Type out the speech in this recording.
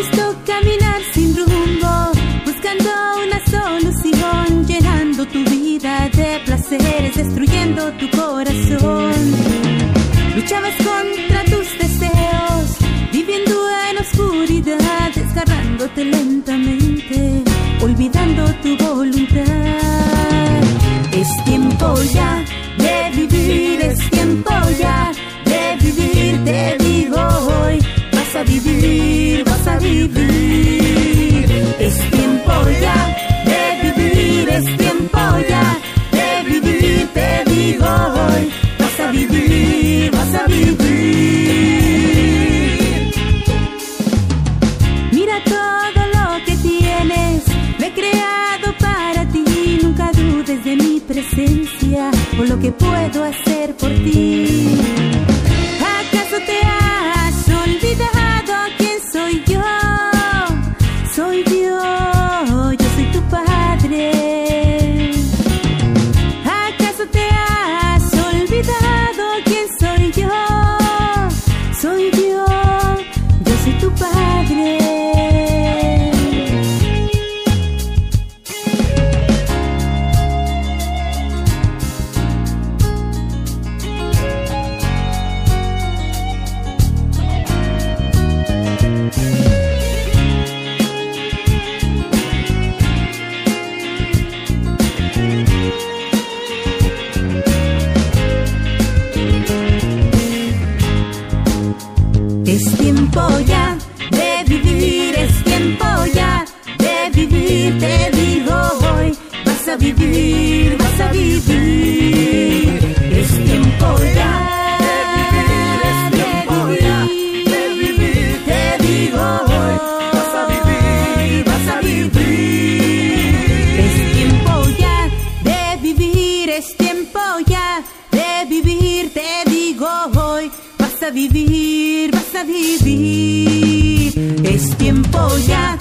visto caminar sin rumbo, buscando una solución, llenando tu vida de placeres, destruyendo tu corazón. Luchabas contra tus deseos, viviendo en oscuridad, desgarrándote lentamente, olvidando tu voluntad. Es tiempo ya o lo que puedo hacer por ti. Tiempo ya de vivir, es tiempo ya de vivir, te digo hoy, vas a vivir, vas a vivir. Es tiempo ya de vivir, es tiempo ya de vivir, te digo hoy, vas a vivir, vas a vivir. Es tiempo ya de vivir, es tiempo ya de vivir, te digo hoy, vas a vivir, vas a vivir. Es tiempo ya